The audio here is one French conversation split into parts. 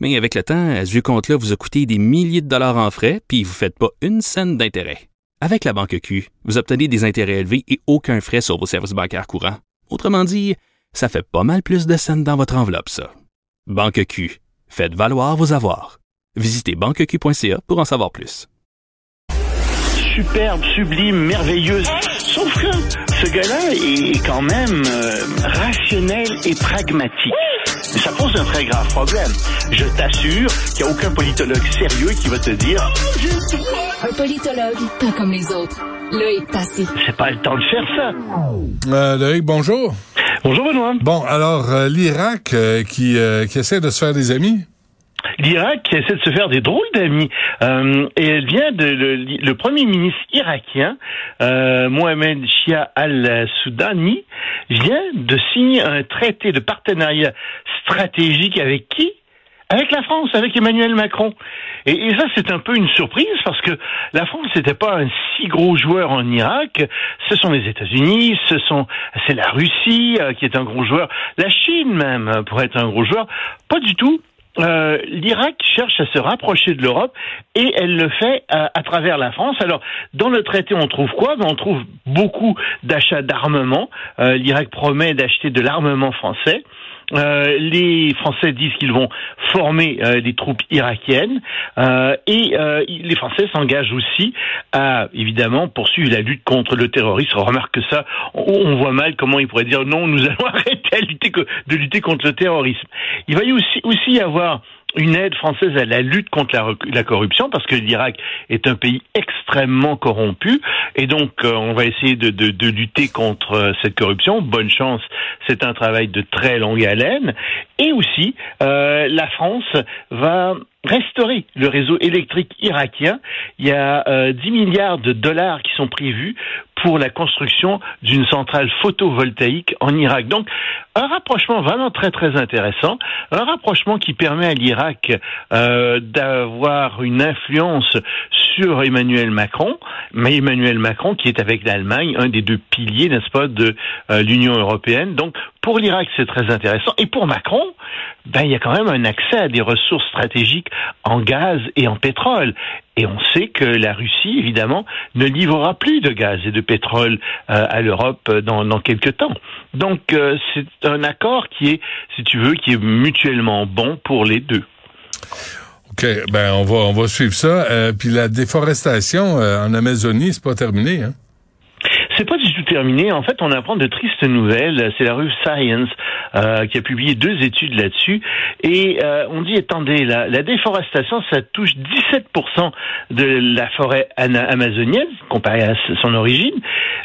Mais avec le temps, ce vieux compte-là vous a coûté des milliers de dollars en frais, puis vous faites pas une scène d'intérêt. Avec la banque Q, vous obtenez des intérêts élevés et aucun frais sur vos services bancaires courants. Autrement dit, ça fait pas mal plus de scènes dans votre enveloppe, ça. Banque Q, faites valoir vos avoirs. Visitez banqueq.ca pour en savoir plus. Superbe, sublime, merveilleuse. Sauf que ce gars-là est quand même euh, rationnel et pragmatique. Ça pose un très grave problème. Je t'assure qu'il n'y a aucun politologue sérieux qui va te dire Un politologue, pas comme les autres. Loïc Passy. c'est pas le temps de faire ça. Euh, Loïc, bonjour. Bonjour Benoît. Bon, alors, euh, l'Irak euh, qui, euh, qui essaie de se faire des amis? L'Irak essaie de se faire des drôles d'amis. Euh, et elle vient de le, le premier ministre irakien, euh, Mohamed Shia al-Soudani, vient de signer un traité de partenariat stratégique avec qui? Avec la France, avec Emmanuel Macron. Et, et ça, c'est un peu une surprise parce que la France n'était pas un si gros joueur en Irak. Ce sont les États-Unis, ce sont, c'est la Russie euh, qui est un gros joueur, la Chine même euh, pourrait être un gros joueur. Pas du tout. Euh, L'Irak cherche à se rapprocher de l'Europe et elle le fait à, à travers la France. Alors, dans le traité, on trouve quoi? Ben, On trouve beaucoup d'achats d'armement. Euh, L'Irak promet d'acheter de l'armement français. Euh, les Français disent qu'ils vont former euh, des troupes irakiennes euh, et euh, les Français s'engagent aussi à évidemment poursuivre la lutte contre le terrorisme. On remarque que ça, on, voit mal comment ils pourraient dire non, nous allons arrêter de lutter contre le terrorisme. Il va y aussi aussi avoir une aide française à la lutte contre la, corruption parce que l'Irak est un pays extrêmement corrompu et donc euh, on va essayer de, de, de lutter contre euh, cette corruption. Bonne chance, c'est un travail de très longue haleine et aussi euh, la France va restaurer le réseau électrique irakien. Il y a euh, 10 milliards de dollars qui sont prévus pour la construction d'une centrale photovoltaïque en Irak. Donc, un rapprochement vraiment très très intéressant, un rapprochement qui permet à l'Irak euh, d'avoir une influence sur Emmanuel Macron, mais Emmanuel Macron qui est avec l'Allemagne un des deux piliers, n'est-ce pas, de euh, l'Union européenne. Donc, pour l'Irak, c'est très intéressant. Et pour Macron, ben, il y a quand même un accès à des ressources stratégiques en gaz et en pétrole. Et on sait que la Russie, évidemment, ne livrera plus de gaz et de pétrole euh, à l'Europe dans, dans quelques temps. Donc, euh, c'est un accord qui est, si tu veux, qui est mutuellement bon pour les deux. OK, ben on va on va suivre ça. Euh, puis la déforestation en Amazonie, c'est pas terminé, hein? C'est pas du tout terminé. En fait, on apprend de tristes nouvelles. C'est la revue Science euh, qui a publié deux études là-dessus. Et euh, on dit, attendez, la, la déforestation, ça touche 17% de la forêt amazonienne, comparé à son origine.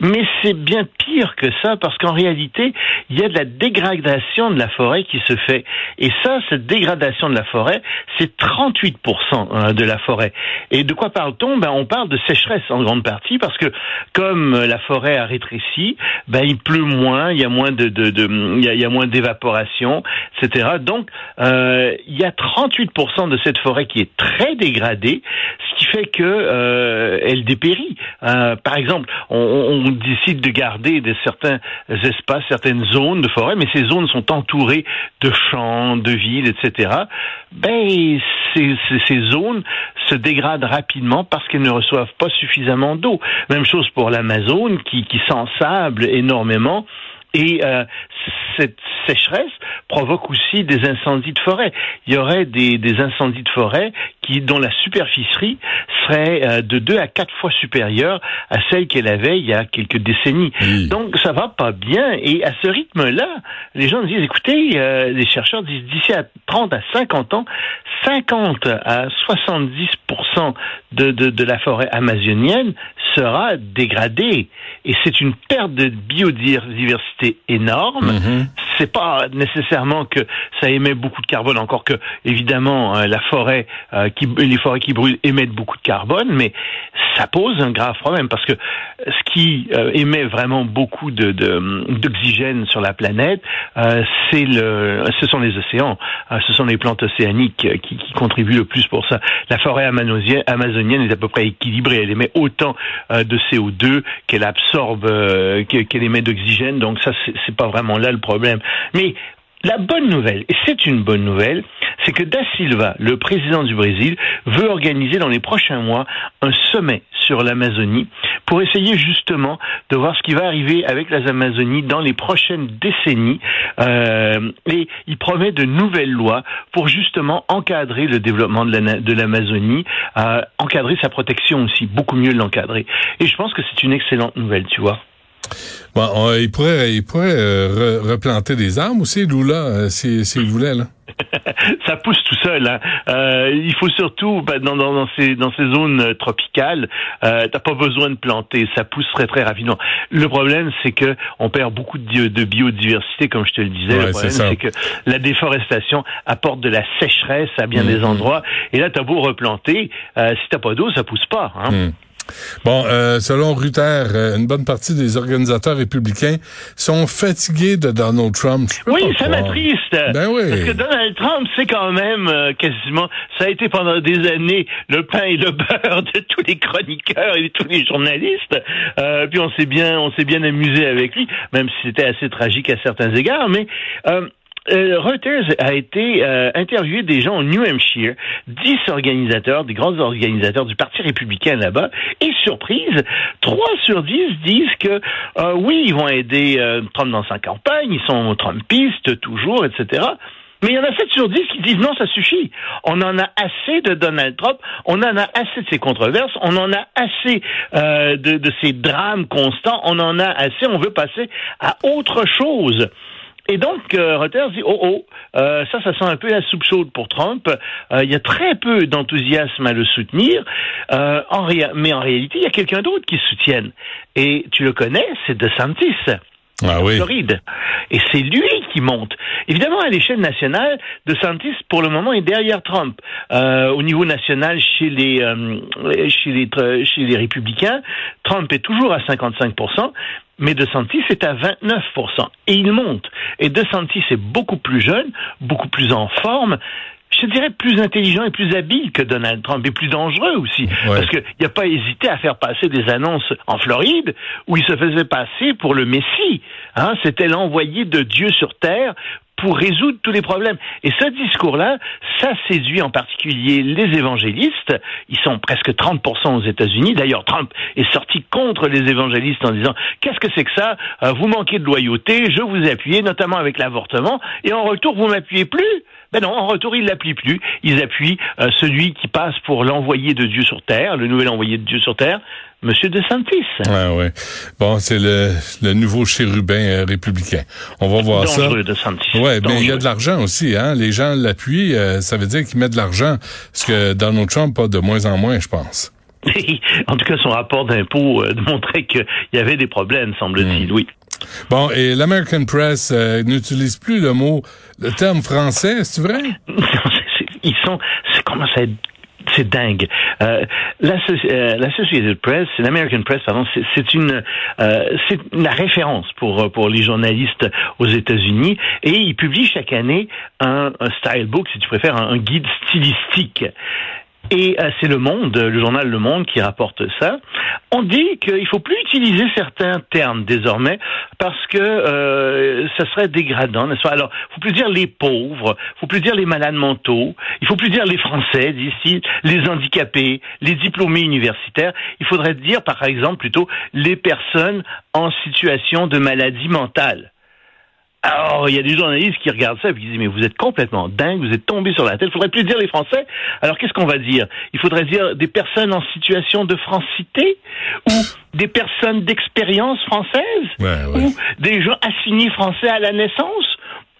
Mais c'est bien pire que ça, parce qu'en réalité, il y a de la dégradation de la forêt qui se fait. Et ça, cette dégradation de la forêt, c'est 38% euh, de la forêt. Et de quoi parle-t-on? Ben, On parle de sécheresse en grande partie, parce que comme la forêt a rétréci, ben, il pleut moins, il y a moins de, de, de il y a moins d'évaporation, etc. Donc, euh, il y a 38% de cette forêt qui est très dégradée, ce qui fait que euh, elle dépérit. Euh, par exemple, on, décide de garder de certains espaces, certaines zones de forêt, mais ces zones sont entourées de champs, de villes, etc. Ben, ces zones se dégradent rapidement parce qu'elles ne reçoivent pas suffisamment d'eau. Même chose pour l'Amazone qui, qui s'ensable énormément. Et euh, cette sécheresse provoque aussi des incendies de forêt. Il y aurait des, des incendies de forêt qui, dont la superficie serait euh, de deux à quatre fois supérieure à celle qu'elle avait il y a quelques décennies. Oui. Donc ça va pas bien. Et à ce rythme-là, les gens disent, écoutez, euh, les chercheurs disent d'ici à 30 à 50 ans, 50 à 70 de, de, de la forêt amazonienne sera dégradée. Et c'est une perte de biodiversité énorme. Mhm. c'est pas nécessairement que ça émet beaucoup de carbone, encore que évidemment euh, la forêt, euh, les forêts qui brûlent émettent beaucoup de carbone, mais ça pose un grave problème parce que ce qui euh, émet vraiment beaucoup d'oxygène sur la planète, c'est le, ce sont les océans, ce sont les plantes océaniques qui, contribuent le plus pour ça. La forêt amazonienne est à peu près équilibrée, elle émet autant de CO2 qu'elle absorbe, qu'elle émet d'oxygène, donc ça c'est pas vraiment là le problème. Mais la bonne nouvelle, et c'est une bonne nouvelle, c'est que Da Silva, le président du Brésil, veut organiser dans les prochains mois un sommet sur l'Amazonie pour essayer justement de voir ce qui va arriver avec les Amazonies dans les prochaines décennies. Euh, et il promet de nouvelles lois pour justement encadrer le développement de l'Amazonie, euh, encadrer sa protection aussi, beaucoup mieux l'encadrer. Et je pense que c'est une excellente nouvelle, tu vois. Bon, il pourrait, il pourrait euh, replanter des arbres aussi, Lula, euh, s'il voulait, là. ça pousse tout seul. Hein. Euh, il faut surtout ben, dans, dans, ces, dans ces zones tropicales, euh, t'as pas besoin de planter, ça pousse très très rapidement. Le problème, c'est que on perd beaucoup de, de, biodiversité, comme je te le disais. le problème, c'est que la déforestation apporte de la sécheresse à bien des mm-hmm. endroits. Et là, t'as beau replanter, euh, si t'as pas d'eau, ça pousse pas. Hein. Mm. Bon, euh, selon Ruther, euh, une bonne partie des organisateurs républicains sont fatigués de Donald Trump. Oui, ça m'attriste. Ben oui. Parce que Donald Trump, c'est quand même euh, quasiment, ça a été pendant des années le pain et le beurre de tous les chroniqueurs et de tous les journalistes. puis on s'est bien, on s'est bien amusé avec lui, même si c'était assez tragique à certains égards. Mais euh, Reuters a été euh, interviewé des gens au New Hampshire, dix organisateurs, des grands organisateurs du Parti républicain là-bas, et surprise, trois sur dix disent que euh, oui, ils vont aider Trump dans sa campagne, ils sont Trumpistes toujours, etc. Mais il y en a 7 sur 10 qui disent non, ça suffit. On en a assez de Donald Trump, on en a assez de ses controverses, on en a assez de, de ces drames constants, on en a assez, on veut passer à autre chose. Et donc, euh, Reuters dit, oh oh, euh, ça, ça sent un peu la soupe chaude pour Trump. Euh, il y a très peu d'enthousiasme à le soutenir. En mais en réalité, il y a quelqu'un d'autre qui soutienne. Et tu le connais, c'est DeSantis. Ah oui. Floride. Et c'est lui qui monte. Évidemment, à l'échelle nationale, DeSantis, pour le moment, est derrière Trump. au niveau national, chez les, chez les, chez les républicains, Trump est toujours à 55% mais DeSantis est à 29% et il monte. Et DeSantis est beaucoup plus jeune, beaucoup plus en forme je dirais plus intelligent et plus habile que Donald Trump et plus dangereux aussi. Parce qu'il n'a pas hésité à faire passer des annonces en Floride où il se faisait passer pour le Messie. Hein, C'était l'envoyé de Dieu sur terre pour résoudre tous les problèmes. Et ce discours-là, ça séduit en particulier les évangélistes. Ils sont presque 30% aux États-Unis. D'ailleurs, Trump est sorti contre les évangélistes en disant qu'est-ce que c'est que ça? Euh, Vous manquez de loyauté, je vous ai appuyé, notamment avec l'avortement, et en retour, vous m'appuyez plus? Ben non, en retour, ils l'appuient plus. Ils appuient euh, celui qui passe pour l'envoyé de Dieu sur terre, le nouvel envoyé de Dieu sur terre, Monsieur DeSantis. Ouais, ouais. Bon, c'est le, le nouveau chérubin euh, républicain. On va voir Dangereux, ça. DeSantis. Ouais, mais il y a de l'argent aussi, hein. Les gens l'appuient, euh, ça veut dire qu'ils mettent de l'argent. Ce que Donald Trump a de moins en moins, je pense. en tout cas, son rapport d'impôt montrait qu'il y avait des problèmes, semble-t-il, hmm. oui. Bon, et l'American Press n'utilise plus le mot le terme français, c'est vrai? Ils sont, c'est comment ça c'est dingue. Euh, euh L'Associated Press, l'American Press, pardon, c'est une, euh, c'est la référence pour pour les journalistes aux États-Unis et ils publient chaque année un, un style book, si tu préfères, un guide stylistique. Et euh, c'est Le Monde, le journal Le Monde, qui rapporte ça. On dit qu'il faut plus utiliser certains termes désormais parce que euh, ça serait dégradant, n'est-ce pas? Alors, faut plus dire les pauvres, faut plus dire les malades mentaux, il faut plus dire les Français d'ici, les handicapés, les diplômés universitaires. Il faudrait dire, par exemple, plutôt les personnes en situation de maladie mentale. Alors, il y a des journalistes qui regardent ça et qui disent, mais vous êtes complètement dingue, vous êtes tombé sur la tête. Il faudrait plus dire les Français. Alors, qu'est-ce qu'on va dire? Il faudrait dire des personnes en situation de francité ou des personnes d'expérience française ou des gens assignés français à la naissance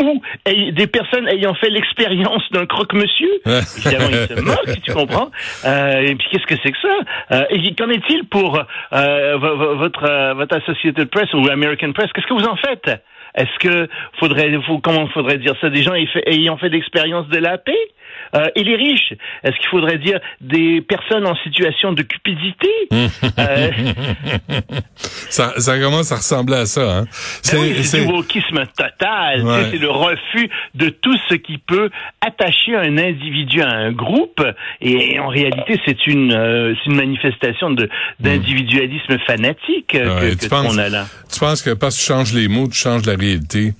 ou des personnes ayant fait l'expérience d'un croque-monsieur? Évidemment, ils se moquent, tu comprends. Euh, et puis, qu'est-ce que c'est que ça? Euh, et qu'en est-il pour euh, votre, votre Associated Press ou American Press? Qu'est-ce que vous en faites? Est-ce que faudrait, faut, comment faudrait dire ça, des gens ayant fait l'expérience de la paix? Euh, et les riches Est-ce qu'il faudrait dire des personnes en situation de cupidité? Euh... ça, ça commence à ressembler à ça. Hein? Ben c'est du wokisme total. C'est le refus de tout ce qui peut attacher un individu à un groupe. Et en réalité, c'est une, euh, une manifestation d'individualisme fanatique ouais, que, qu'on a là. Tu penses que parce que tu changes les mots, tu changes la réalité.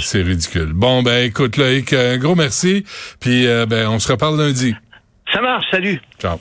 C'est ridicule. Bon, ben écoute, Loïc, un gros merci. Puis euh, ben, on se reparle lundi. Ça marche, salut. Ciao.